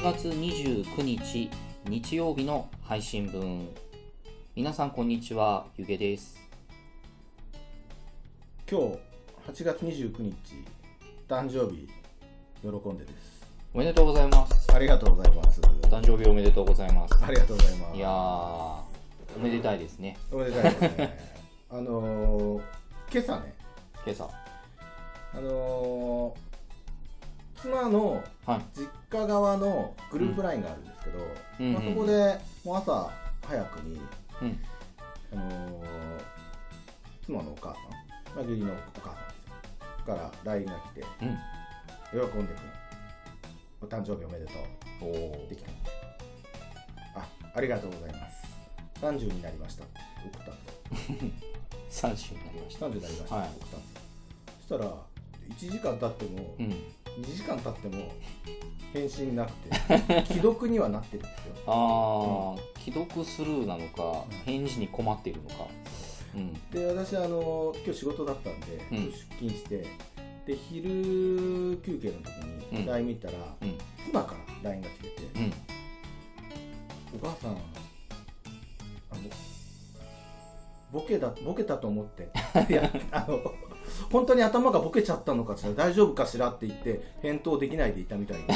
8月29日日曜日の配信分。皆さんこんにちは。ゆげです。今日8月29日誕生日喜んでです。おめでとうございます。ありがとうございます。誕生日おめでとうございます。ありがとうございます。いやーおめでたいですね。おめでたいですね。あのー、今朝ね。今朝。あのー妻のはい。実家側のグループラインがあるんですけど、うん。まあ、そこでもう朝早くに、うん。あのー妻のお母さん、まあ、義理のお母さんですよから LINE が来てうん「喜んでくんお誕生日おめでとう」できた。あありがとうございます。30になりました。って送ったんですよ3週になりました。30になりました。はい。送ったんですよそしたら1時間経っても、うん。2時間経っても 返信なくて 既読にはなってるんですよ。ああ、既読スルーなのかうん。返事に困っているのか。うん。で私あの今日仕事だったんで、うん。出勤してで昼休憩の時にうん。LINE 見たら、うん。妻から LINE が来ててうん。お母さんあのボケだボケたと思って いやあの本当に頭がボケちゃったのかしら？大丈夫かしらって言って返答できないでいたみたいな。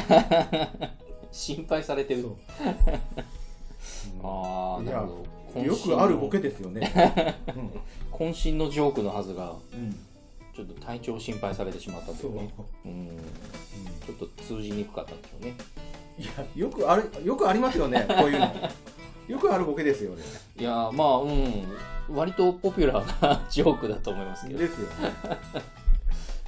心配されてる。ああいやなるほど。よくあるボケですよね、渾身。のジョークのはずがうん。うんちょっと体調を心配されてしまったとそ、いうう。ねうん。ちょっと通じにくかったんでしょうね。いやよくあるよくありますよねこういうのよくあるボケですよね。いやーまあうん。割とポピュラーなジョークだと思いますけど。ですよ。ね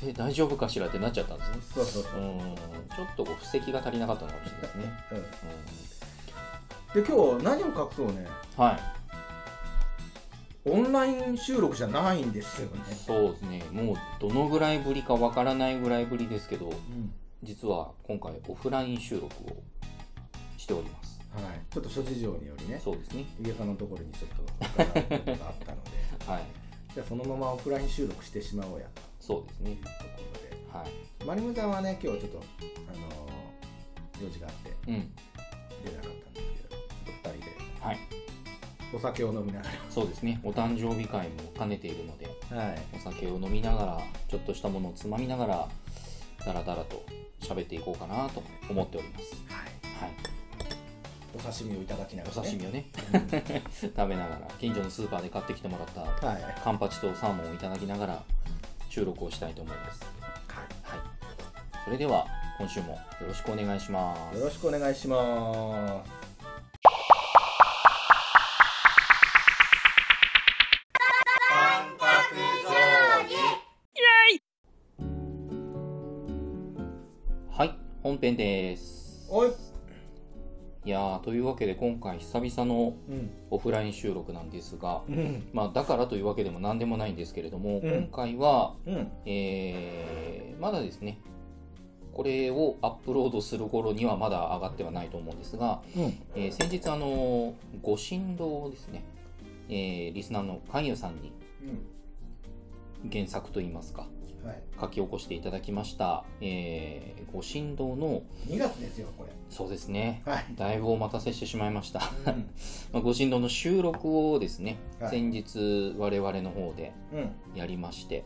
え大丈夫かしらってなっちゃったんですね。そうそうそう、うん。ちょっとこう布石が足りなかったのかもしれないですね、うん、で今日何を隠そうね。うん、はい。オンライン収録じゃないんですよね、そうですね。もうどのぐらいぶりかわからないぐらいぶりですけどうん。実は今回オフライン収録をしておりますはい、ちょっと諸事情によりねそうですね。井出さんのところにちょっと伺うことがあったので。はい。じゃあそのままオフライン収録してしまおうやと。そうですね。いうところで。はい。マリムさんはね今日ちょっとあのー用事があってうん。出なかったんですけどちょっと2人で。はい。お酒を飲みながそうですね。お誕生日会も兼ねているのでらはい。お酒を飲みながらちょっとしたものをつまみながらダラダラと喋っていこうかなと思っております。はい。はいお刺身をいただきながおら、ね、刺身をね。うん。食べながら近所のスーパーで買ってきてもらったはい。はいカンパチとサーモンをいただきながら収録をしたいと思います。はい。それでは今週もよろしくお願いします。よろしくお願いします。はい。本編です。おいいやーというわけで今回久々のうん。オフライン収録なんですがうん。まあだからというわけでも何でもないんですけれども、うん。今回はうん。えーまだですねこれをアップロードする頃にはまだ上がってはないと思うんですが、うん。えー先日あのご神道ですね、えーリスナーの関与さんに原作といいますかはい書き起こしていただきました、えーご神道の2月ですよこれ。そうですね。はい。だいぶお待たせしてしまいました、うん。まあ、ご神道の収録をですね、はい。先日我々の方でうん。やりまして、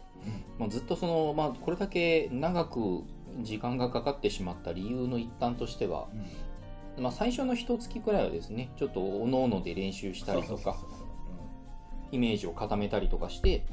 まあ、ずっとその、まあ、これだけ長く時間がかかってしまった理由の一端としては、まあ、最初の一月くらいはですねちょっとおのおので練習したりとかイメージを固めたりとかして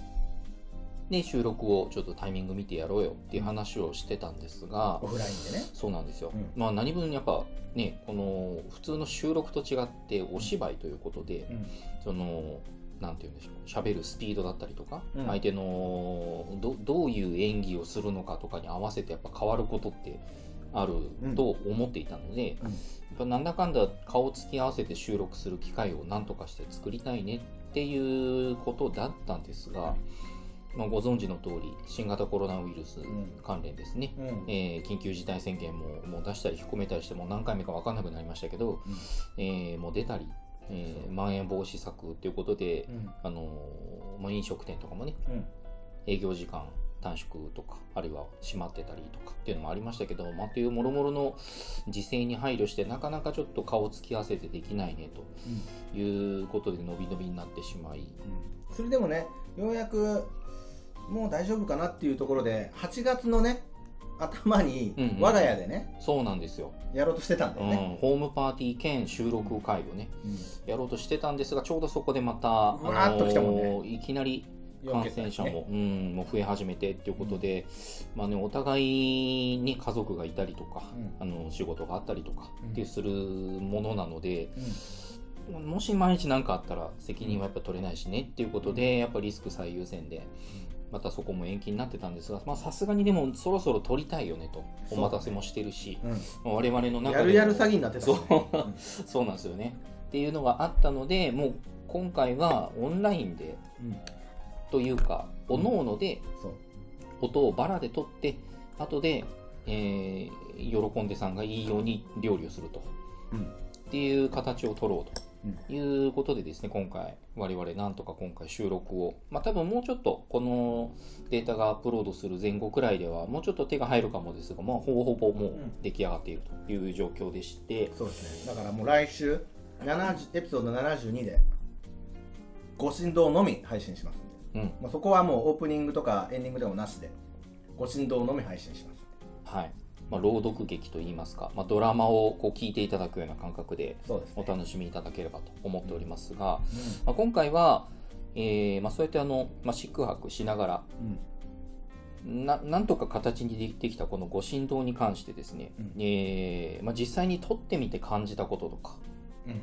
で収録をちょっとタイミング見てやろうよっていう話をしてたんですが、オフラインでね。そうなんですよ、うん。まあ何分やっぱねこの普通の収録と違ってお芝居ということで、うん。そのなんて言うんでしょう喋るスピードだったりとか、うん。相手のどどういう演技をするのかとかに合わせてやっぱ変わることってあると思っていたので、うん。やっぱなんだかんだ顔つき合わせて収録する機会を何とかして作りたいねっていうことだったんですが、まあ、ご存知の通り新型コロナウイルス関連ですね、うん。えー緊急事態宣言ももう出したり引っ込めたりしてもう何回目か分かんなくなりましたけど、えーもう出たり、えーまん延防止策ということで、うん。あのーまあ、飲食店とかもねうん。営業時間短縮とかあるいは閉まってたりとかっていうのもありましたけど、まあ、というもろもろの時勢に配慮してなかなかちょっと顔つき合わせてできないねということで伸び伸びになってしまい、うん、それでもねようやくもう大丈夫かなっていうところで8月のね頭にうんうん我が家でね、そうなんですよ、やろうとしてたんだうん。よね、ホームパーティー兼収録会をねやろうとしてたんですがちょうどそこでまた、うわーっと来たもんね。のーいきなり感染者も,、ねうん、もう増え始めてっていうことで、まあね、お互いに家族がいたりとか、あの仕事があったりとかうん。っていうするものなので、うん。もし毎日何かあったら責任はやっぱ取れないしねっていうことで、やっぱリスク最優先で、またそこも延期になってたんですが、まあさすがにでもそろそろ取りたいよねと、お待たせもしてるし、うん。まあ我々の中でも。やるやる詐欺になってたね。そう。そうなんですよね。っていうのがあったので、もう今回はオンラインでうんうんというか、おのおので音をバラで撮って、後で、えー喜んでさんがいいように料理をすると。うん。っていう形を取ろうと。いうことでですね、今回、我々なんとか今回収録を、まあ多分もうちょっとこのデータがアップロードする前後くらいでは、もうちょっと手が入るかもですが、まあほぼほぼもう出来上がっているという状況でして、そうですね。だからもう来週70エピソード72でご神道のみ配信しますうん、まあ、そこはもうオープニングとかエンディングでもなしでご神道のみ配信します。はい。まあ、朗読劇といいますか、まあ、ドラマをこう聞いていただくような感覚でお楽しみいただければと思っておりますが、まあ、今回は、えーまあ、そうやってあの、まあ、宿泊しながらうんななんとか形にできてきたこのご神道に関してですね、うん。えーまあ、実際に撮ってみて感じたこととかうん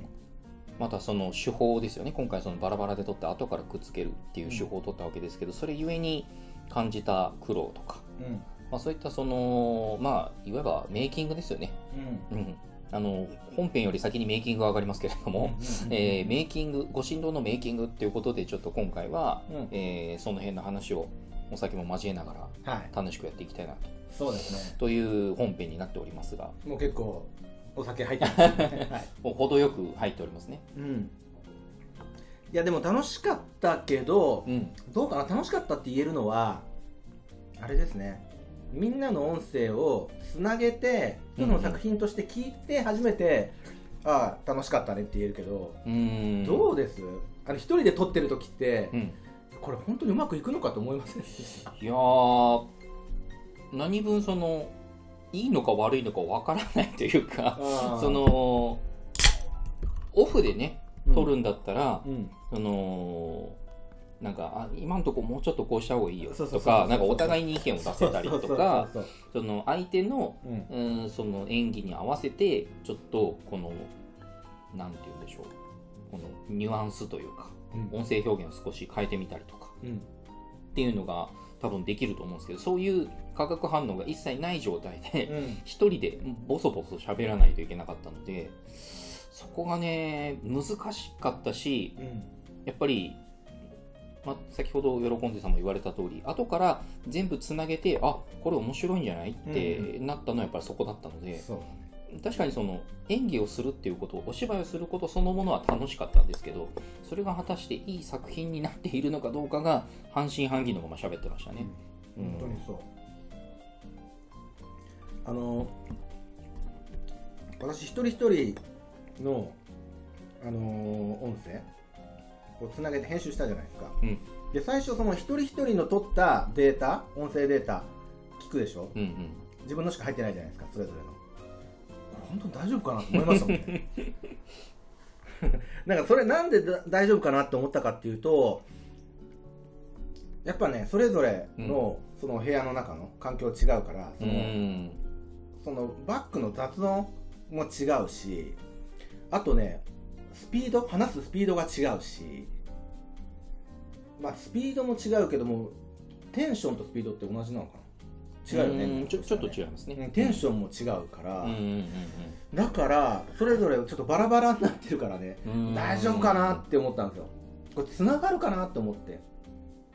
またその手法ですよね。今回そのバラバラで撮って後からくっつけるっていう手法を取ったわけですけど、それゆえに感じた苦労とか、うん。まあ、そういったそのまあいわばメイキングですよね、うん。うん、あの本編より先にメイキングが上がりますけれども、えーメイキングご神道のメイキングっていうことでちょっと今回は、うん。えーその辺の話をお酒も交えながらはい。楽しくやっていきたいなと。そうですね。という本編になっておりますが。もう結構お酒入ってますね、はい。もう程よく入っておりますね。うん、いやでも楽しかったけどうん、どうかな？楽しかったって言えるのはあれですね。みんなの音声をつなげて一つの作品として聞いて初めて、ああ楽しかったねって言えるけど、どうです？あの一人で撮ってる時って、うん、これ本当にうまくいくのかと思いません？いやー何分そのいいのか悪いのかわからないというかそのオフでね撮るんだったら、うん。そのなんかあ今のところもうちょっとこうした方がいいよとかなんかお互いに意見を出せたりとかその相手のうん。うんその演技に合わせてちょっとこのなんて言うんでしょう。このニュアンスというかうん。音声表現を少し変えてみたりとか。うん。っていうのが多分できると思うんですけどそういう化学反応が一切ない状態でうん。一人でボソボソ喋らないといけなかったのでそこがね難しかったしうん。やっぱり、まあ、先ほど喜んでさんも言われた通り後から全部つなげてあこれ面白いんじゃないってなったのはやっぱりそこだったので、そう確かにその演技をするっていうことお芝居をすることそのものは楽しかったんですけどそれが果たしていい作品になっているのかどうかが半信半疑のまま喋ってましたね。うん。本当にそう。あの私一人一人のあの音声をつなげて編集したじゃないですか、うん。で最初その一人一人の取ったデータ音声データ聞くでしょ？うんうん。自分のしか入ってないじゃないですかそれぞれの本当に大丈夫かなと思いましたもんね。なんかそれなんでだ大丈夫かなって思ったかっていうとやっぱねそれぞれのその部屋の中の環境違うからその,、うん。そのバックの雑音も違うしあとねスピード話すスピードが違うしまあスピードも違うけどもテンションとスピードって同じなのかな違うよね。ん。ちょちょっと違いますね。うん。テンションも違うから、だからそれぞれちょっとバラバラになってるからね。大丈夫かなって思ったんですよ。これ繋がるかなって思って。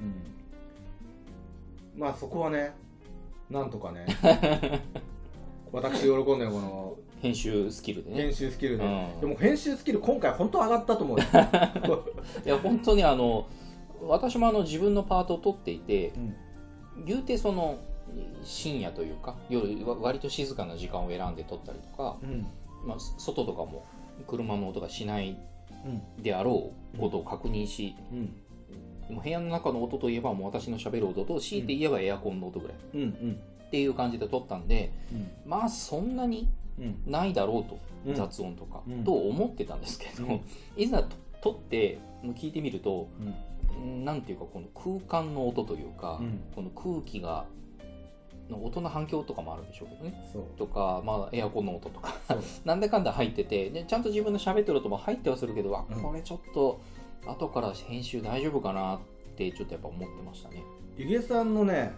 うん。まあそこはねなんとかね。私喜んでるこの編集スキルでね。編。集スキルで、うん。でも編集スキル今回本当上がったと思うよ、いや本当にあの私もあの自分のパートを取っていてうん。言うてその深夜というか夜わ割と静かな時間を選んで撮ったりとか、うん。まあ、外とかも車の音がしないうんであろうことを確認し、うん。もう部屋の中の音といえばもう私の喋る音と強いて言えばエアコンの音ぐらい。うんうん。っていう感じで撮ったんでうん。まあそんなにうん。ないだろうと、うん。雑音とか、うん。と思ってたんですけど、うん。いざと撮って聞いてみるとうん。なんていうかこの空間の音というか、うん。この空気がの音の反響とかもあるんでしょうけどね。そう。とか、まあ、エアコンの音とか。なんだかんだ入っててでちゃんと自分の喋ってる音も入ってはするけどあうん。これちょっと後から編集大丈夫かなってちょっとやっぱ思ってましたね、ゆげさんのね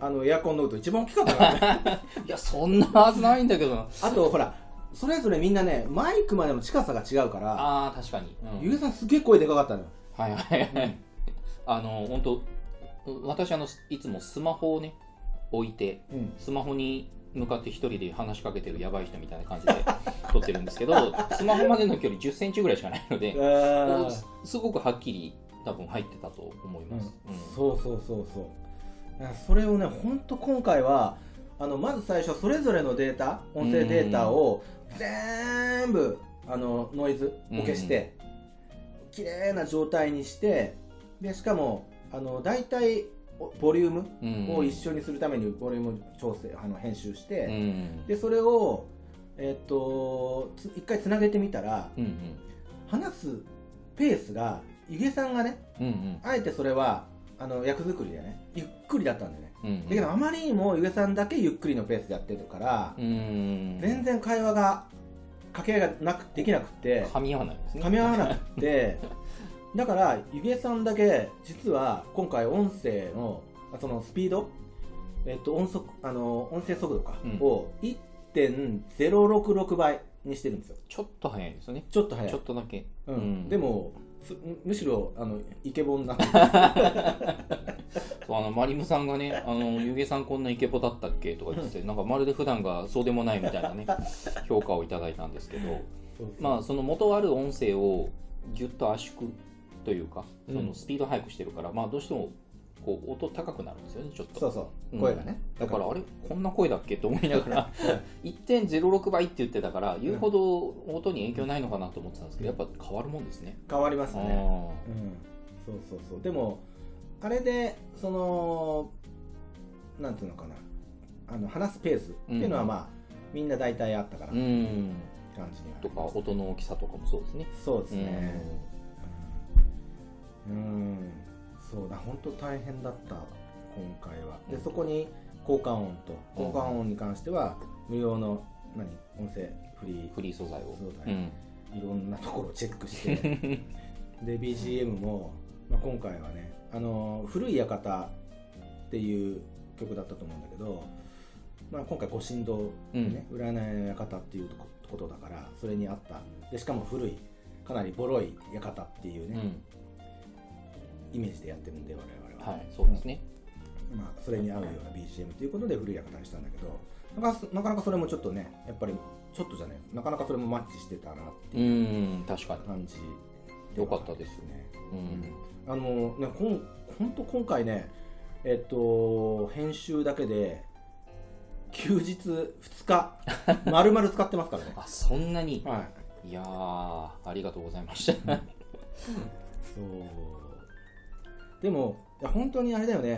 うあのエアコンの音一番大きかったからね。ん、いやそんなはずないんだけど。なあとほらそれぞれみんなねマイクまでの近さが違うからあー確かに、うん。ゆげさんすげえ声でかかったのよ。はいはいはい。あの、本当私あの、いつもスマホをね、置いて、うん。スマホに向かって一人で話しかけてるやばい人みたいな感じで 撮ってるんですけど、スマホまでの距離10センチぐらいしかないので、すすごくはっきり多分入ってたと思います。うん。そうそうそうそう。だからそれをね本当今回はあのまず最初それぞれのデータ音声データを全部あのノイズを消して、綺麗な状態にしてでしかもあの大体おボリュームうん。を一緒にするためにボリューム調整あの編集して、うん。でそれをえっとつ一回つなげてみたらうんうん。話すペースがゆげさんがねうんうん。あえてそれはあの役作りでねゆっくりだったんでね。うんだけどあまりにもゆげさんだけゆっくりのペースでやってるから、うん。全然会話が掛け合いがなくできなくて噛み合わないですね。噛み合わなくて だからゆげさんだけ実は今回音声のあそのスピード、えっと、音速あの音声速度か、うん。を1.066倍にしてるんですよ。ちょっと早いですね。ちょっと早い。ちょっとだけ。うん。うん。でもすむしろあのイケボンな。そうあのマリムさんがね、あのゆげさんこんなイケボだったっけ？とか言って、なんかまるで普段がそうでもないみたいなね、評価をいただいたんですけど、まあその元ある音声をぎゅっと圧縮というか、そうん。のスピード速くしてるから、まあどうしてもこう音高くなるんですよね、ちょっと。そうそう。うん。声がね、だから。あれ？こんな声だっけ？と思いながら 1.06倍って言ってたから言うほど音に影響ないのかなと思ってたんですけどやっぱ変わるもんですね。変わりますあねうん、そうそうそう。でもあれでそのなんていうのかな。あの話すペースっていうのはうん。まあ、みんな大体あったからーうん。感じにはあとか音の大きさとかもそうですね。そうですねうん、うんそうだ本当大変だった今回は。でそこに効果音と効果音に関しては無料の何音声フリー。フリー素材を。そうだね。うん。いろんなところをチェックして。で BGM も、まあ、今回はね「あの古い館」っていう曲だったと思うんだけど、まあ、今回ご神道でね、占いの館っていうことだからそれにあった。でしかも古いかなりボロい館っていうね、うんイメージでやってるんで我々は、はい、そうですね。まあ、それに合うような BGM ということで古い館にしたんだけどなかなかそれもちょっとねやっぱりちょっとじゃないなかなかそれもマッチしてたなってういう。ん、確かに。感じよかったですね。うんあのね、こん本当今回ね、えっと、編集だけで休日2日 丸々使ってますからね。あ、そんなに？はい。いやー、ありがとうございました。そう。でも、本当にあれだよね。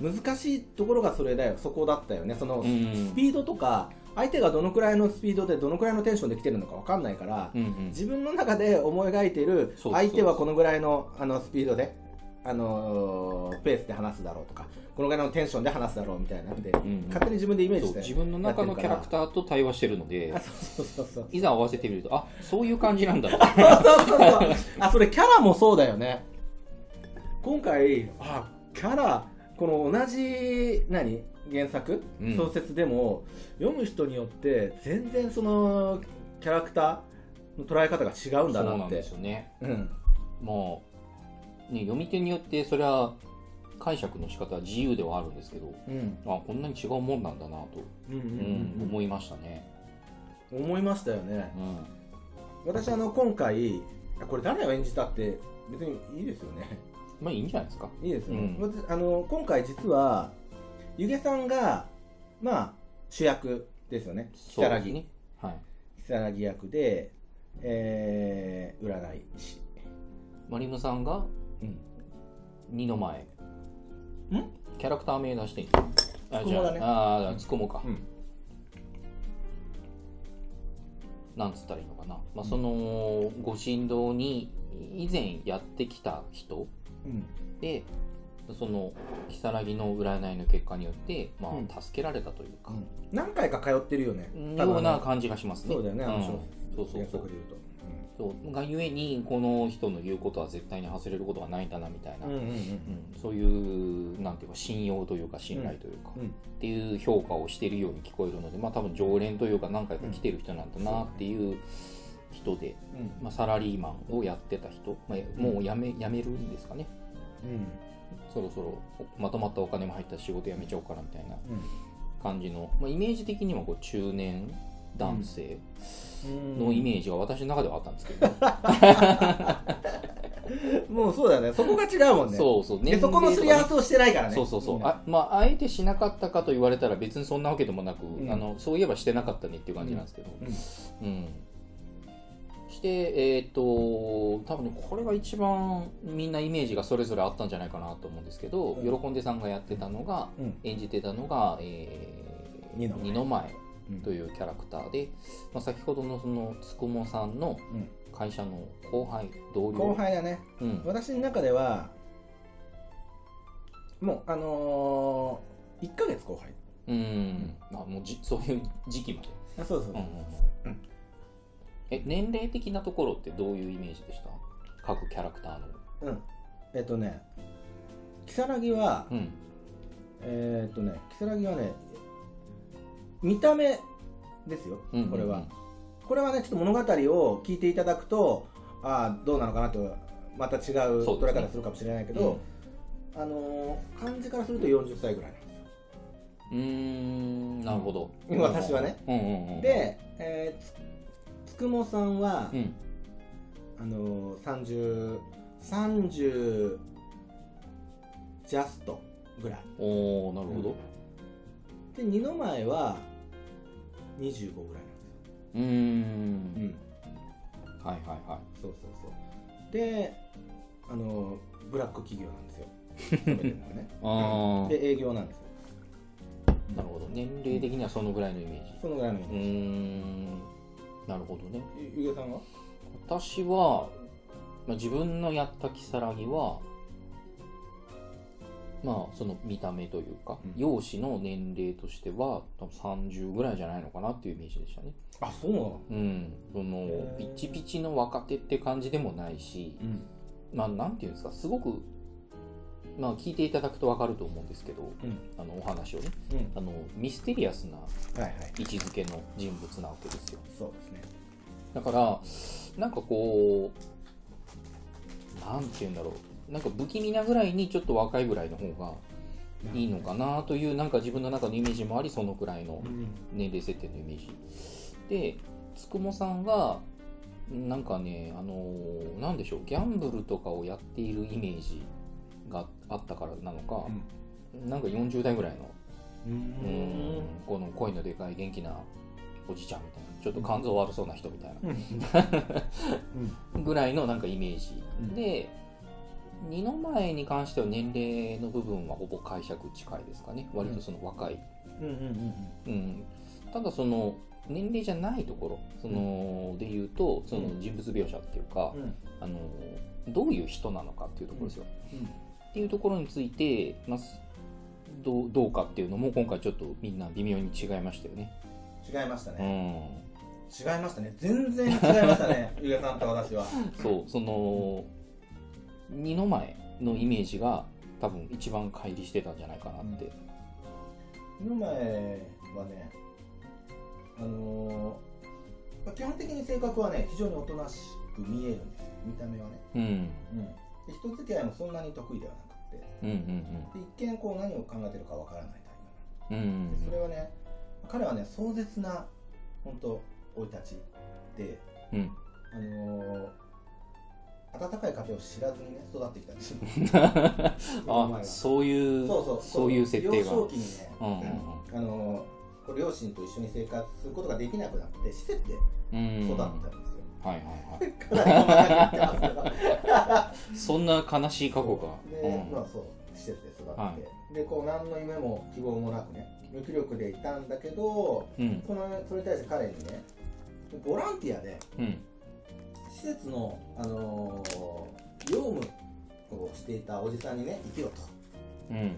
難しいところがそれだよ。そこだったよね。その、うんスピードとか、相手がどのくらいのスピードでどのくらいのテンションで来てるのかわかんないから、うんうん。自分の中で思い描いている相手はこのぐらいのあのスピードで、あのーペースで話すだろうとかこのぐらいのテンションで話すだろうみたいなので、んうん。勝手に自分でイメージして自分の中のキャラクターと対話してるので。いざ合わせてみるとあそういう感じなんだ。あそれキャラもそうだよね今回あキャラこの同じ何？原作、うん。小説でも読む人によって全然そのキャラクターの捉え方が違うんだなって。そうなんですよね。うん。もうね読み手によってそれは解釈の仕方は自由ではあるんですけどうん。あこんなに違うもんなんだなと、うんうん思いましたね、うん、思いましたよね。うん、私あの今回これ誰を演じたって別にいいですよねまあいいんじゃないですか。いいですよね、うん。私あの今回実はゆげさんがまあ主役ですよね。如月。ねはい。如月役で、えー、占い師。マリムさんがうん。二の前。ん？キャラクター名出していい？あじゃああーつくもか、うん。なんつったらいいのかな、まあ、そのご神道に以前やってきた人うん。でその如月の占いの結果によって、まうん。あ、助けられたというか、何回か通ってるよね。ような感じがしますね。そうだよねあのん小そうそう。そうそう。がゆえにこの人の言うことは絶対に外れることはないんだなみたいな、とうんうんうん。うん。そういうなんていうか信用というか信頼というか、うん。っていう評価をしているように聞こえるのでまあ多分常連というか何回か来てる人なんだなっていう人で、うん。まあ、サラリーマンをやってた人、まあ、もう辞め辞めるんですかね。うん。そろそろまとまったお金も入った仕事辞めちゃおうかなみたいなうん。感じの、まあ、イメージ的にはこう中年男性うん。のイメージが私の中ではあったんですけど、もうそうだよね。そこが違うもんね。そうそう。でそこのすり合わせせをしてないからね。そうそうそう、あまああえてしなかったかと言われたら別にそんなわけでもなく、ん。あのそういえばしてなかったねっていう感じなんですけど。うん。うん、してえっ、と多分ねこれが一番みんなイメージがそれぞれあったんじゃないかなと思うんですけど、うん。喜んでさんがやってたのがうん。演じてたのが、えー二の前二の前うん。というキャラクターで、まあ、先ほどのそのつくもさんのうん。会社の後輩同僚。後輩だね。うん、私の中ではもうあのー、1ヶ月後輩。うん。まあ、もうじそういう時期まで、あそうそう。うんうんうん。うんえ年齢的なところってどういうイメージでした？各キャラクターの。うん。えっとね如月はうん。えーっとね如月はね見た目ですようんうんうん。これは、これはねちょっと物語を聞いていただくとああどうなのかなとまた違うそうですね。捉え方するかもしれないけど、あのー漢字からすると40歳ぐらいなんですよ。うーんなるほど。うん。私はね。うんうんうん。で、えーつつくもさんは、うん。あのー、3030ジャストぐらい。おおなるほど。で二の前は25ぐらいなんですよ、はいはいはそうそうそう。であのーブラック企業なんですよ。で営業なんですよ。あなるほど。年齢的にはそのぐらいのイメージ。そのぐらいのイメージ。んなるほどね。ゆゆげさんは？私は、まあ、自分のやった如月はまあその見た目というか、うん。容姿の年齢としては多分30ぐらいじゃないのかなっていうイメージでしたね。あそうなの？うん。そのピチピチの若手って感じでもないしうん。まあなんていうんですかすごくまあ聞いていただくと分かると思うんですけどうん。あのお話をね。うん。あのミステリアスなはいはい。位置づけの人物なわけですよ。そうですね。だからなんかこうなんて言うんだろう。なんか不気味なぐらいにちょっと若いぐらいの方がいいのかなというなんか自分の中のイメージもありそのくらいのうん。年齢設定のイメージ。でつくもさんがなんかねあのーなんでしょう。ギャンブルとかをやっているイメージ。があったからなのか、なんか40代ぐらいのうん。うんこの声のでかい元気なおじちゃんみたいなちょっと肝臓悪そうな人みたいな うん。ぐらいのなんかイメージ、うん。で二の前に関しては年齢の部分はほぼ解釈近いですかね。割とその若い、うん。うんうんうんただその年齢じゃないところその、で言うとその人物描写っていうか、うん。あのどういう人なのかっていうところですよ、うんっていうところについて、まあ、どうどうかっていうのも今回ちょっとみんな微妙に違いましたよね、違いましたうねん、違いましたね。全然違いましたね ゆげさんと私は。そうその二の前のイメージが多分一番乖離してたんじゃないかなって、この前はねあのーまあ基本的に性格はね非常におとなしく見えるんですよ。見た目はね、うん、うん、で人付き合いもそんなに得意ではなくてうんうんで一見こう何を考えてるかわからないタイうんうんプでそれはね彼はね壮絶な本当生い立ちでうん。あのー温かい家庭を知らずにね育ってきたんですよ。あそういうそうそうそういう設定が。幼少期にね、うんうんうん。あのこう両親と一緒に生活することができなくなって施設でうん。育ったんですよ、はいはいはい。そんな悲しい過去が。で、うん。まあそう施設で育って、はでこう何の夢も希望もなくね無気力でいたんだけどうん。そのそれに対して彼にねボランティアでうん。施設の、あのー業務をしていたおじさんにね生きろと。うん。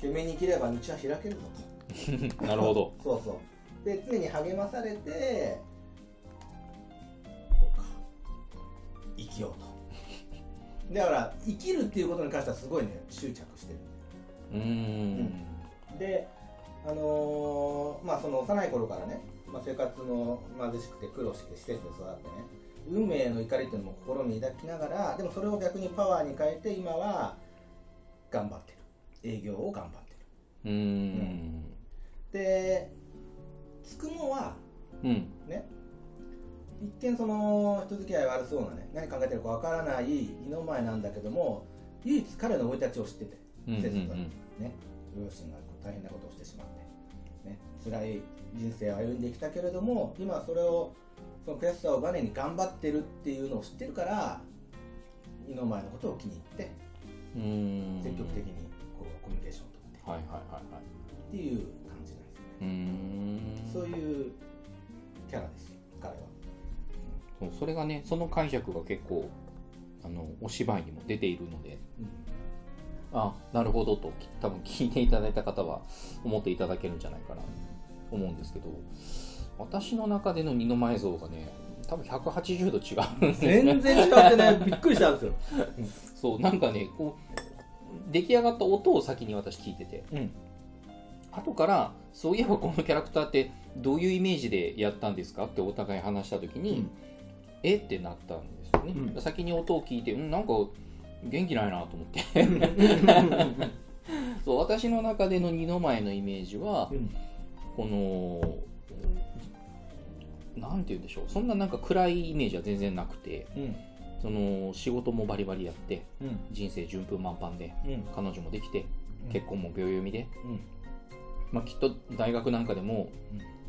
懸命に生きれば道は開けるぞと。なるほど。そうそう。で常に励まされて生きようと。だから生きるっていうことに関してはすごいね執着してる。うーん。であのーまあその幼い頃からね、まあ、生活の貧しくて苦労して施設で育ってね運命への怒りっていうのも心に抱きながらでもそれを逆にパワーに変えて今は頑張ってる。営業を頑張ってうーん。るでつくもはうん。ね一見その人付き合い悪そうなね何考えてるかわからない二の前なんだけども唯一彼の生い立ちを知っててうんうん施設だね両親が大変なことをしてしまって、ね、辛い人生を歩んできたけれども今それをその悔しさをバネに頑張ってるっていうのを知ってるから二の前のことを気に入って積極的にこうコミュニケーションを取ってはいはいはいはい。っていう感じなんですよね、うそういうそれがねその解釈が結構あのお芝居にも出ているので。あなるほどとき多分聞いていただいた方は思っていただけるんじゃないかなと思うんですけど。私の中での二の前像がね多分180度違うんですね全然違ってね びっくりしたんですよ、そうなんかねこう出来上がった音を先に私聞いてて。うん。後からそういえばこのキャラクターってどういうイメージでやったんですかってお互い話した時に、うんえ？ってなったんですよね、うん。先に音を聞いてうんなんか元気ないなと思って。そう私の中での二の前のイメージはうん。このなんて言うんでしょう。そんななんか暗いイメージは全然なくてうん。その仕事もバリバリやってうん。人生順風満帆でうん。彼女もできてうん。結婚も秒読みで、うん。まあ、きっと大学なんかでも、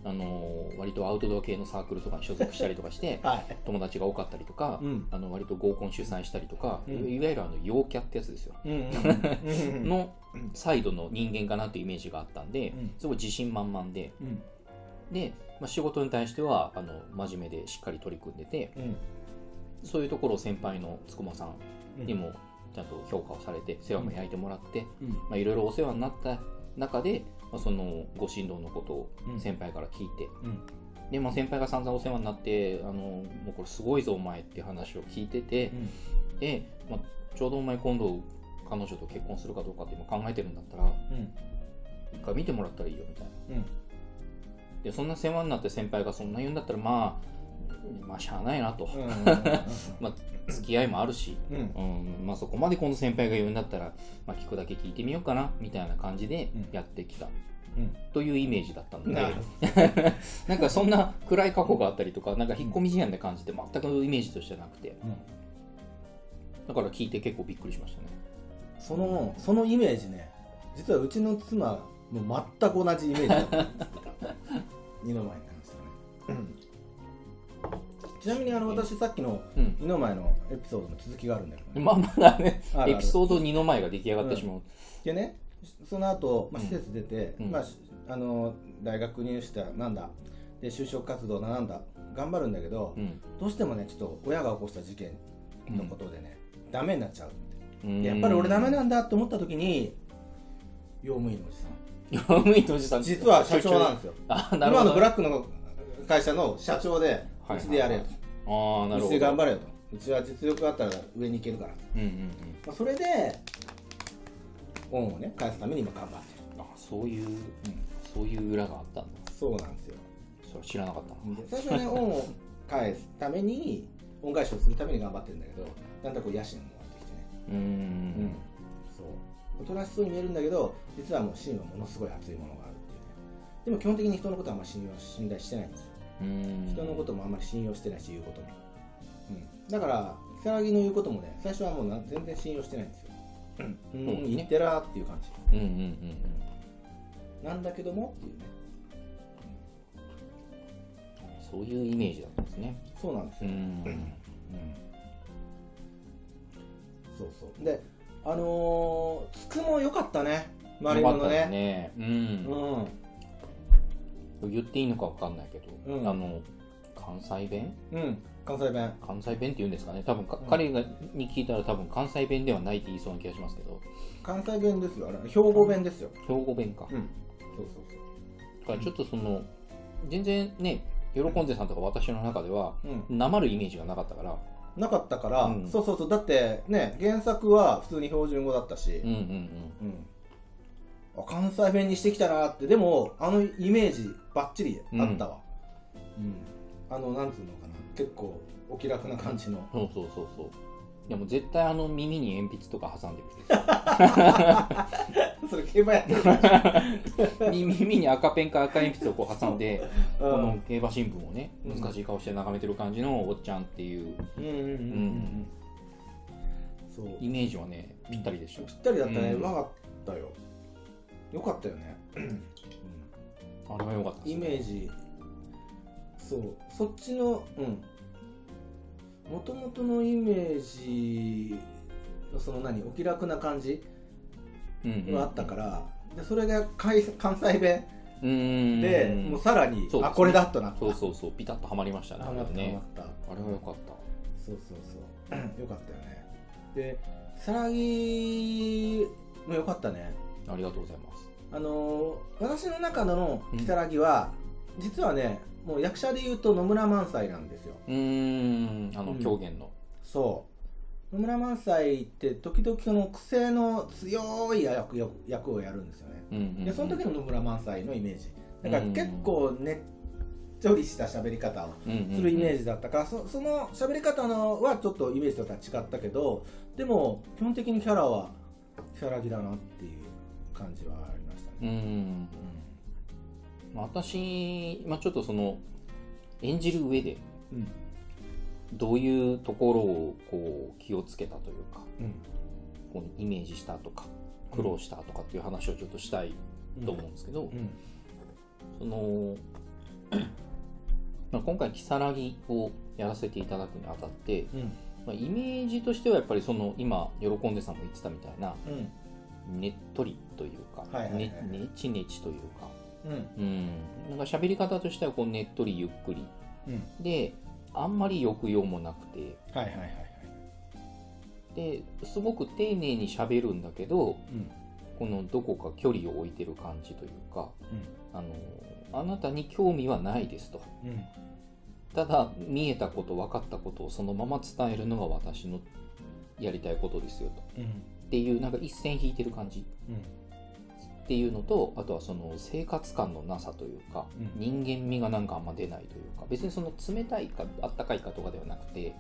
あのー割とアウトドア系のサークルとかに所属したりとかして はい。友達が多かったりとか、うん。あの割と合コン主催したりとか、うん。いわゆるあの陽キャってやつですよ、のサイドの人間かなっていうイメージがあったんで、うん。すごい自信満々で。うん。で、まあ、仕事に対してはあの真面目でしっかり取り組んでてうん。そういうところを先輩のつくもさんうん。にもちゃんと評価をされて世話も焼いてもらって、いろいろお世話になった中で、まあ、そのご神道のことをうん。先輩から聞いて、うん。で、まあ、先輩が散々お世話になってあのもうこれすごいぞお前って話を聞いてて、で、まあ、ちょうどお前今度彼女と結婚するかどうかって今考えてるんだったらうん。一回見てもらったらいいよみたいな。うん。でそんな世話になって先輩がそんな言うんだったらまあまあしゃあないなと、まあ付き合いもあるし、うん。うん。まあ、そこまでこの先輩が言うんだったら、まあ、聞くだけ聞いてみようかなみたいな感じでうん。やってきた。うん。というイメージだったので、な んかそんな暗い過去があったりとかなんか引っ込み思案な感じって全くイメージとしてなくて。うん。だから聞いて結構びっくりしましたね。そのそのイメージね実はうちの妻も全く同じイメージだったんです 二の前に関してはねちなみにあの私さっきのうん。二の前のエピソードの続きがあるんだけどね。まあまだね。あるある。エピソード2の前が出来上がってしまう、でねその後、まあうん。施設出て、うん。まあ、しあの大学入試だなんだで就職活動だなんだ頑張るんだけど、うん。どうしてもねちょっと親が起こした事件のことでね、ダメになっちゃうう。ん。やっぱり俺ダメなんだと思った時に用務員のおじさん。用務員のおじさん実は社長なんですよ。あなるほど今のブラックの会社の社長ではいうちでやれと、ああなるほど。うちで頑張れよと。うちは実力があったら上に行けるから、うんうんうん。まあ、それで恩をね返すために今頑張ってあそういう、そういう裏があったんだ。るそうなんですよ。それ知らなかった最初はね 恩を返すために恩返しをするために頑張ってるんだけどだんだんこう野心も湧いてきてね。うーん。そう。おとなしそうに見えるんだけど実はもう芯はものすごい熱いものがあるっていうね。でも基本的に人のことはあんまり信用信頼してないんですよ人のこともあんまり信用してないし言うことも、うん、だから如月の言うこともね最初はもうな全然信用してないんですよ。うん、そうってらーっていう感じ。うんうんうんなんだけどもっていうね。そういうイメージだったんですね。そうなんですよ、うん。うん。そうそう。であのー、つくも良かったね。マリモのねね。うん。うん言っていいのかわかんないけど、うん。あの関西弁？うん。関西弁。関西弁って言うんですかね？多分か、うん。彼がに聞いたら多分関西弁ではないって言いそうな気がしますけど。関西弁ですよ。あれ兵庫弁ですよ。兵庫弁か、うん。そうそうだからちょっとその全然ね喜んでさんとか私の中ではそううん。なまるイメージがなかったから。なかったから、うん。そうそうそう。だってね原作は普通に標準語だったし、うんうんうん。あ関西弁にしてきたなって。でもあのイメージばっちりあったわ、うん。あのなんつうのかな。結構お気楽な感じの。うんそうそうそうそう。でも絶対あの耳に鉛筆とか挟んでる それ競馬やってる。耳耳に赤ペンか赤鉛筆をこう挟んでこうん。の競馬新聞をねうん。難しい顔して眺めてる感じのおっちゃんっていう。イメージはねぴったりでしたぴったりだったね、ううん。まかったよよかったよね、あれは良かった。ですイねメージ。そう。そっちのうん。もともとのイメージのその何？お気楽な感じうんうん。があったから、でそれが関関西弁うんで、もうさらに、そうですね。あこれだとなった。そうそうそう。ピタッとはまりましたねハマったハマねった。あれは良かった。そうそうそう。よかったよね。でさらぎもよかったねありがとうございます。あのー私の中の如月は、実はねもう役者で言うと野村萬斎なんですよ。うーん。あのうん。狂言の。そう。野村萬斎って時々その癖の強い役役役をやるんですよね。うんうんうん。でその時の野村萬斎のイメージ。だから結構ねっちょりした喋り方をするイメージジだったから、そその喋り方のはちょっとイメージとは違ったけどでも基本的にキャラは如月だなっていう感じはありましたうね、ん。まあ私、まあ、ちょっとその演じる上でうん。どういうところをこう気をつけたというかうん。こうイメージしたとか苦労したとかっていう話をちょっとしたいと思うんですけど、うん。その まあ今回如月をやらせていただくにあたって、うん。まあ、イメージとしてはやっぱりその今喜んでさんも言ってたみたいなうんねっとりというか、はいはいはい。ねねちねちというか、うん。うん、なんか喋り方としてはこうねっとりゆっくり。うん。であんまり抑揚もなくて。はいはいはいはい。ですごく丁寧に喋るんだけどうん。このどこか距離を置いてる感じというかうん。あのあなたに興味はないですと。うん。ただ見えたこと分かったことをそのまま伝えるのが私のやりたいことですよと。うんっていうなんか一線引いてる感じ。うんっていうのとあとはその生活感のなさというか、うん。人間味がなんかあんま出ないというか別にその冷たいかあったかいかとかではなくて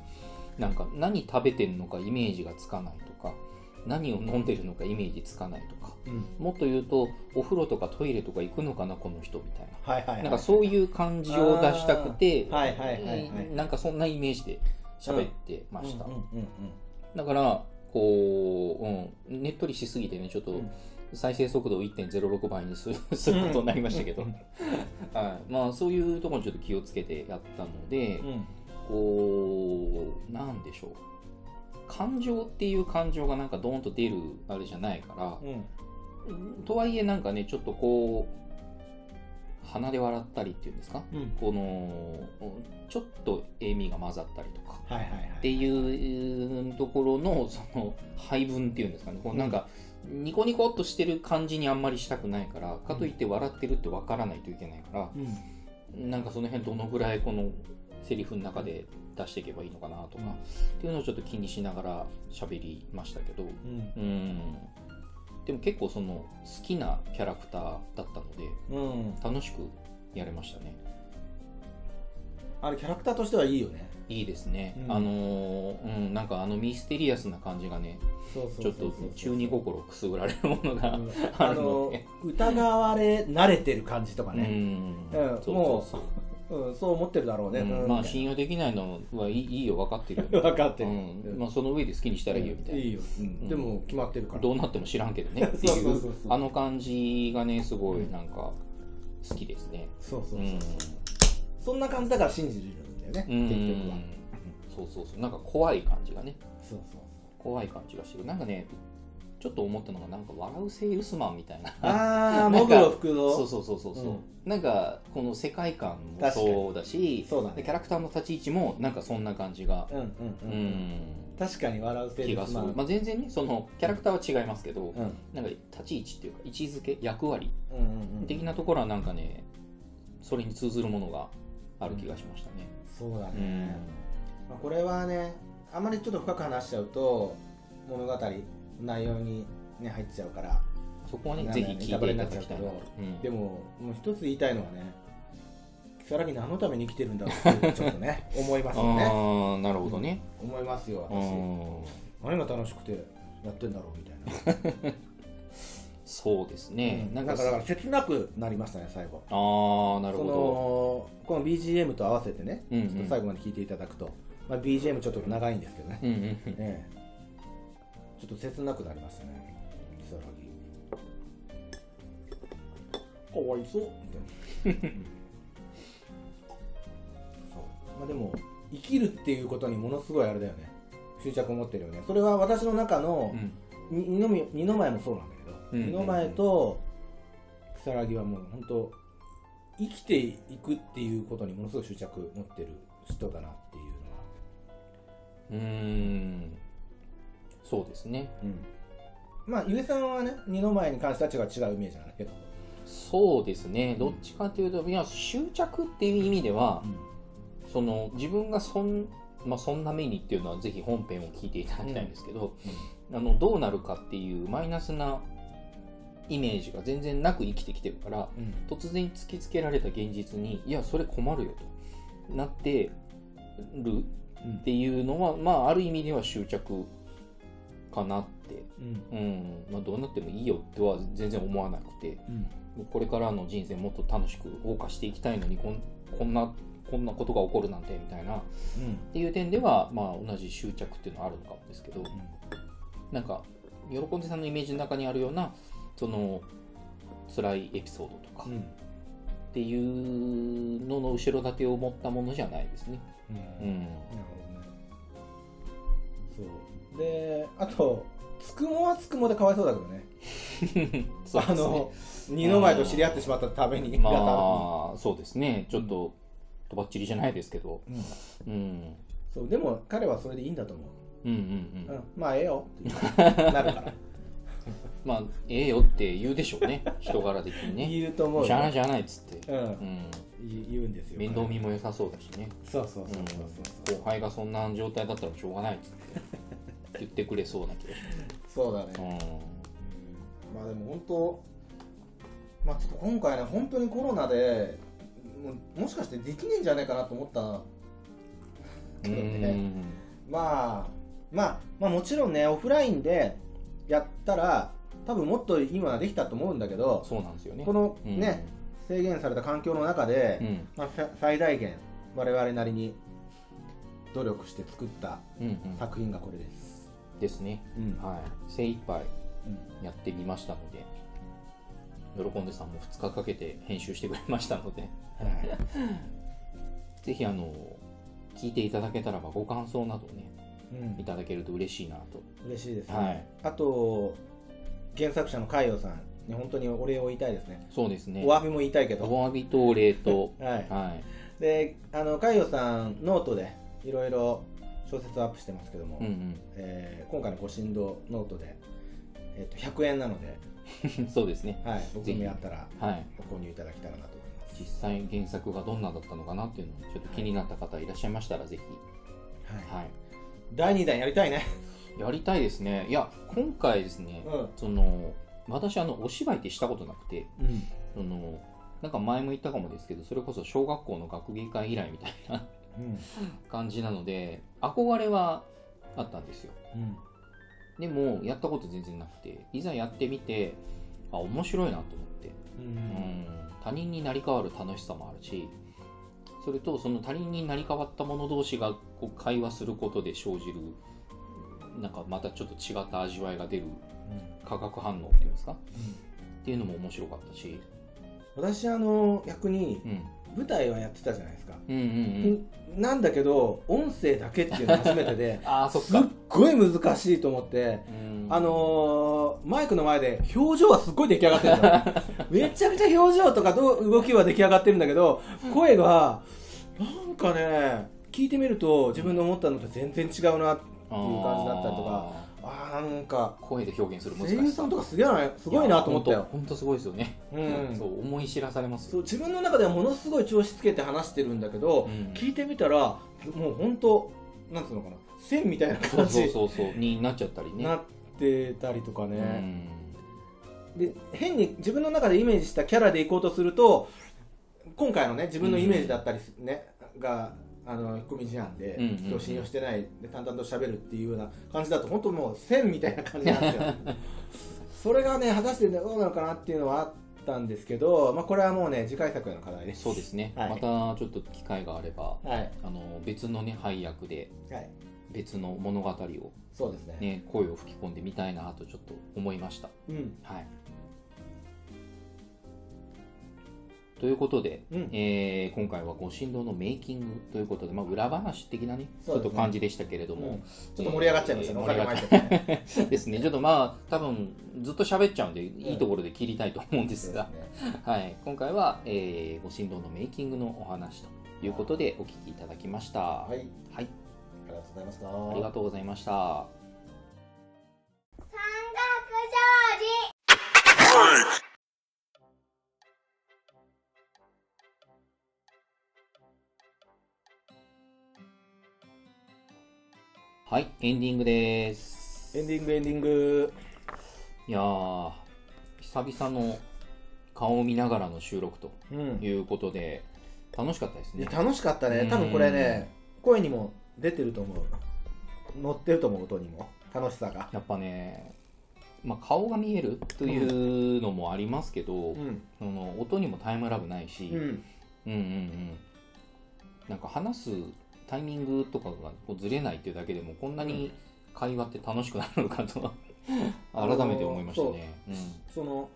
なんか何食べてんのかイメージがつかないとか何を飲んでるのかイメージつかないとかうん。もっと言うとお風呂とかトイレとか行くのかなこの人みたいな。はいはいはい。なんかそういう感じを出したくて、はいはいなんかそんなイメージで喋ってました。だから、こう、うん、ねっとりしすぎてね、ちょっとうん。再生速度を1.06倍にする することになりましたけど、うん。はい、まあそういうところにちょっと気をつけてやったので、うん。こう、なんでしょう。感情っていう感情がなんかドーンと出るあれじゃないから、うん。とはいえなんかね、ちょっとこう、鼻で笑ったりっていうんですか、うん。この、ちょっと笑みが混ざったりとか、っていうところのその配分っていうんですかね。こうなんかニコニコっとしてる感じにあんまりしたくないからかといって笑ってるって分からないといけないからうん。なんかその辺どのぐらいこのセリフの中で出していけばいいのかなとか、うん。っていうのをちょっと気にしながら喋りましたけど。うん。うんでも結構その好きなキャラクターだったのでうん。楽しくやれましたね。あれキャラクターとしてはいいよね。いいですね、うん。あのーうんなんかあのミステリアスな感じがねちょっと中二心くすぐられるものが、あ あるの疑われ慣れてる感じとかうね、ん。うん。そうもうそううん、そう思ってるだろうね、うん。うん。まあ信用できないのはいいいいよ分かってるよ 分かってる、うん。まあ、その上で好きにしたらいいよみたいな、いいよ、うん。でも決まってるから。どうなっても知らんけどね。っていそうそうそうそう。うあの感じがねすごいなんか好きですね。そうそうそう、う。ん。そんな感じだから信じるんだよね、うん。結局は、そうそうそう。なんか怖い感じがね。そうそう怖い感じがしてる。なんかねちょっと思ったのがなんか笑うセールスマンみたいな。ああ なんかモグロ福蔵そうそうそうそうそう、うん。なんかこの世界観もそうだしそうだね。でキャラクターの立ち位置もなんかそんな感じが。うんうんううん、ん。確かに笑うセールスマン。まあ、全然ねそのキャラクターは違いますけど、うん。なんか立ち位置っていうか位置づけ役割うんうんうん。的なところはなんかねそれに通ずるものがある気がしましたね。そうだね、うん。まあ、これはねあまりちょっと深く話しちゃうと物語内容に、ね、入っちゃうから。そこはねぜひ聞いていただきたいうけど。うん。でももう一つ言いたいのはね如月何のために生きてるんだろうってちょっとね 思いますよね。ああなるほどね、思いますよう私ん。何が楽しくてやってんだろうみたいな、そうですね、うん。なんんかだから切なくなりましたね最後。ああなるそほど。のこの BGM と合わせてね、うんうん。ちょっと最後まで聞いていただくと、まあ、BGM ちょっと長いんですけどね、うんうんうん。ええちょっと切なくなりましたね。如月。かわいそう。みたいなうんそう。まあでも生きるっていうことにものすごいあれだよね。執着を持ってるよね。それは私の中のうん。に二の前もそうなんだけど、うん。二の前と如月はもう本当生きていくっていうことにものすごい執着持ってる人だなっていうのは、うーんそうですね。まあゆえさんはね二の前に関しては違う違うイメージなんだけど、そうですね。どっちかというといや執着っていう意味ではその自分がそん,、まあ、そんな目にっていうのはぜひ本編を聞いていただきたいんですけど、あのどうなるかっていうマイナスなイメージが全然なく生きてきてるからうん。突然突きつけられた現実にいやそれ困るよとなってるっていうのはまあある意味では執着かなって、うん。うん。まあ、どうなってもいいよっては全然思わなくて。うん。これからの人生もっと楽しく謳歌していきたいのにこんこんなこんなことが起こるなんてみたいな。っうん。ていう点では、まあ、同じ執着っていうのはあるのかもですけど。なんか喜んでさんのイメージの中にあるようなその辛いエピソードとか。うん。っていうのの後ろ盾を持ったものじゃないですね。うん。うん。なるほどね。そうであとつくもはつくもでかわいそうだけどね。ね。あの二の前と知り合ってしまったためにまあそうですね。ちょっととばっちりじゃないですけど、うん。うん、そうでも彼はそれでいいんだと思う、うんうんうん。うん、まあええよって なるから。まあええよって言うでしょうね。人柄的にね。言うと思うよ。しゃあないじゃあないっつって、うん。うん、言言うんですよ。面倒見も良さそうだしね、そうそうそうそうそう。後輩がそんな状態だったらしょうがないっつって言ってくれそうな気がしそうだね、ます、うん。まあでも本当まあちょっと今回ね本当にコロナでもうもしかしてできねえんじゃないかなと思ったうん、けどね。うん。まあまあまあもちろんねオフラインでやったら多分もっと今はできたと思うんだけどそうなんですよね。このうん。ね、制限された環境の中で、うん。まあ、さ最大限我々なりに努力して作った作品がこれです、ですね、うん。はい、精一杯うん。やってみましたので喜んでさんも2日かけて編集してくれましたので。はい。ぜひあの聞いていただけたらばご感想などねうん。いただけると嬉しいなと。嬉しいですね、はい。あと原作者の海洋さんに本当にお礼を言いたいですね。そうですね。お詫びも言いたいけど、お詫びとお礼と。はい、はい。であの海洋さんノートでいろいろ小説をアップしてますけども、うんえー今回の五心堂ノートで、えー、と100円なので、う んそうですね。はい、僕ぜひにあったらはい。ご購入いただけたらなと思います。実際原作がどんなだったのかなっていうのをちょっと気になった方いらっしゃいましたらぜひ。はい。はい。第2弾やりたいね。やりたいですね。いや今回ですね、うん。その私あのお芝居ってしたことなくてうん。そのなんか前も言ったかもですけどそれこそ小学校の学芸会以来みたいなうん感じなので憧れはあったんですよ。うん。でもやったこと全然なくていざやってみてあ面白いなと思って、ううん。ん、他人になり変わる楽しさもあるしそれとその他人になり変わった者同士がこう会話することで生じるなんかまたちょっと違った味わいが出る化学反応っていうんですか？っていうのも面白かったし、私あの逆にうん、舞台はやってたじゃないですか、うんうんうん。なんだけど音声だけっていうのは初めてで ああそっすっか、ごい難しいと思ってうん。あのーマイクの前で表情はすっごい出来上がってる めちゃくちゃ表情とかどう動きは出来上がってるんだけど声がなんかね聞いてみると自分の思ったのと全然違うなっていう感じだったりとかあーなんか声で表現する難しさ声優さんとかすげえなすごいなと思ったよ。本当すごいですよね、うん。そう思い知らされますそう自分の中ではものすごい調子つけて話してるんだけど、うん。聞いてみたらもう本当なんつうのかな線みたいなそう感じそうそうそうになっちゃったりね。なってたりとかうね、ん。で変に自分の中でイメージしたキャラでいこうとすると今回のね自分のイメージだったりすね、があの引っ込み思案でうんうんうん。人を信用してないで淡々と喋るっていうような感じだと本当もう線みたいな感じなんですよ。それがね果たしてどうなのかなっていうのはあったんですけど、まあ、これはもうね次回作への課題です。そうですね、はい。またちょっと機会があればはい、あの別のね配役ではい、別の物語を、そうですね。ね、声を吹き込んでみたいなとちょっと思いました。うん。はい、ということで、うん。えー今回はご神道のメイキングということで、まあ、裏話的なねちょっと感じでしたけれども、うん。ちょっと盛り上がっちゃいましたね、えーお金も入っちゃってねで。すね。ちょっとまあ多分ずっと喋っちゃうんで、いいところで切りたいと思うんですが、そうですね。はい、今回は、えーご神道のメイキングのお話ということでお聞きいただきました。はい。はい、ありがとうございました。ありがとうございました。三角障子はい、エンディングです。エンディングエンディング。いやー、久々の顔を見ながらの収録とうん。いうことで、楽しかったですね。楽しかったね。多分これね声にも出てると思う。乗ってると思う音にも。楽しさが。やっぱね、まあ、顔が見えるというのもありますけど、うん。その音にもタイムラグないし、うん。うんうんうん。なんか話すタイミングとかがこうずれないっていうだけでもこんなに会話って楽しくなるのかとあのー改めて思いましたね。その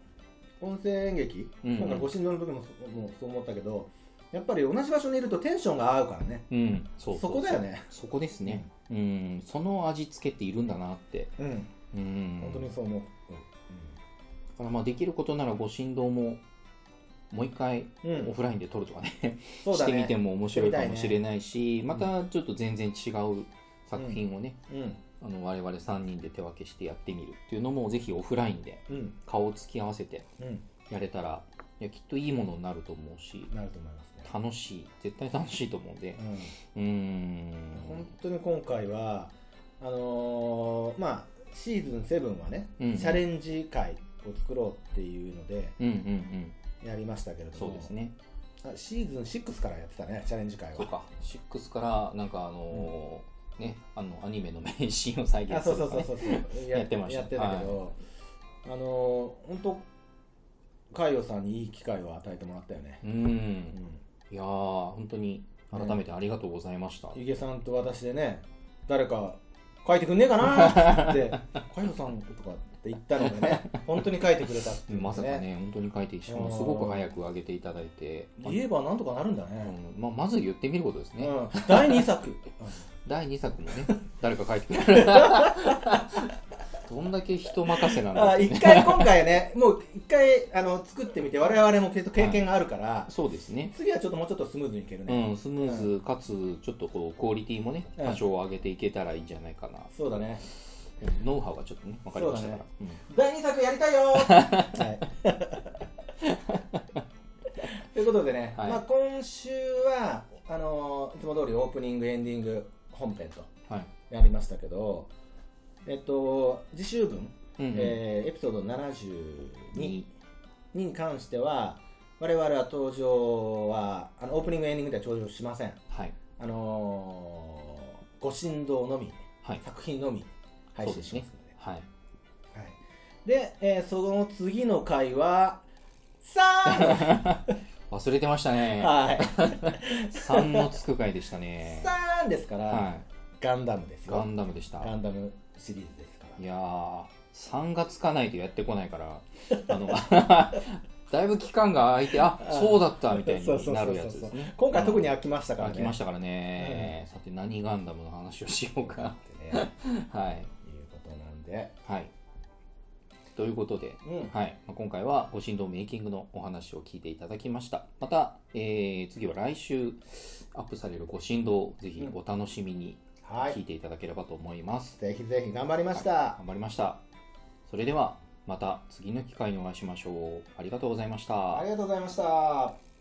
音声演劇、うん。うん今回ご神道の時もそもうそう思ったけどやっぱり同じ場所にいるとテンションが合うからね。うん、うん、そう。そこだよね。そこですね、うん、その味付けっているんだなって、うん。うん、本当にそう思う、だからまあできることならご神道ももう一回うん。うんオフラインで撮るとかね、そうだね。してみても面白いかもしれないし、またちょっと全然違う作品をね、うん。あの我々3人で手分けしてやってみるっていうのもぜひオフラインでうん。顔を突き合わせてうん。やれたらいやきっといいものになると思うしなると思いますね。楽しい。絶対楽しいと思うんで。うん。うーん。本当に今回はあのーまあシーズン7はね、うんうん。チャレンジ会を作ろうっていうのでうんうんうんやりましたけれども。そうですね。あシーズン6からやってたねチャレンジ会は。そうか。6からなんかあのーねあのアニメの名シーンを再あ現すそうそうるとかねそうそう。やってました。やってた。けど、あのー本当海洋さんにいい機会を与えてもらったよね、ううん。ん、いやー本当に改めてありがとうございました、ゆげさんと私でね誰か書いてくんねえかなって 海洋さんとかって言ったのでね本当に書いてくれたっていうのまさかね本当に書いてしかもすごく早く上げていただいて、言えばなんとかなるんだね、うん。まあ、まず言ってみることですね、うん、第2作。第2作もね 誰か書いてくれるどんだけ人任せなんだあって一回今回ねもう一回あの作ってみて我々も経験があるから、そうですね。次はちょっともうちょっとスムーズにいけるね、うん、スムーズかつちょっとこうクオリティもねうん。多少上げていけたらいいんじゃないかな、そうだね。ノウハウがちょっとね分かりました。からそう第2作やりたいよー。はい。ということでね、はい。まあ、今週はあのーいつも通りオープニングエンディング本編とやりましたけどえっと次週分、うんうん。えーエピソード72にに関しては我々は登場はあのオープニングエンディングでは登場しません。はい。あのーご神道のみはい。作品のみ配信しますので。はいはい、で、えーその次の回は3 忘れてましたね。はい。3のつく回でしたね。3ですから、はガンダムですよ。いガンダムでした。ガンダムシリーズですから。いやー3がつかないとやってこないから あの だいぶ期間が空いてあそうだったみたいになるやつですね。今回特に飽きましたからね。飽きましたからね、さて何ガンダムの話をしようかってね。はい。いうことなんで。はい。ということで、うん。はい。まあ、今回は「ご神道メイキング」のお話を聞いていただきました。また、えー次は来週アップされるご神道をぜひお楽しみに。はい聞いていただければと思います、ぜひぜひ頑張りました、頑張りました。それではまた次の機会にお会いしましょう。ありがとうございました。ありがとうございました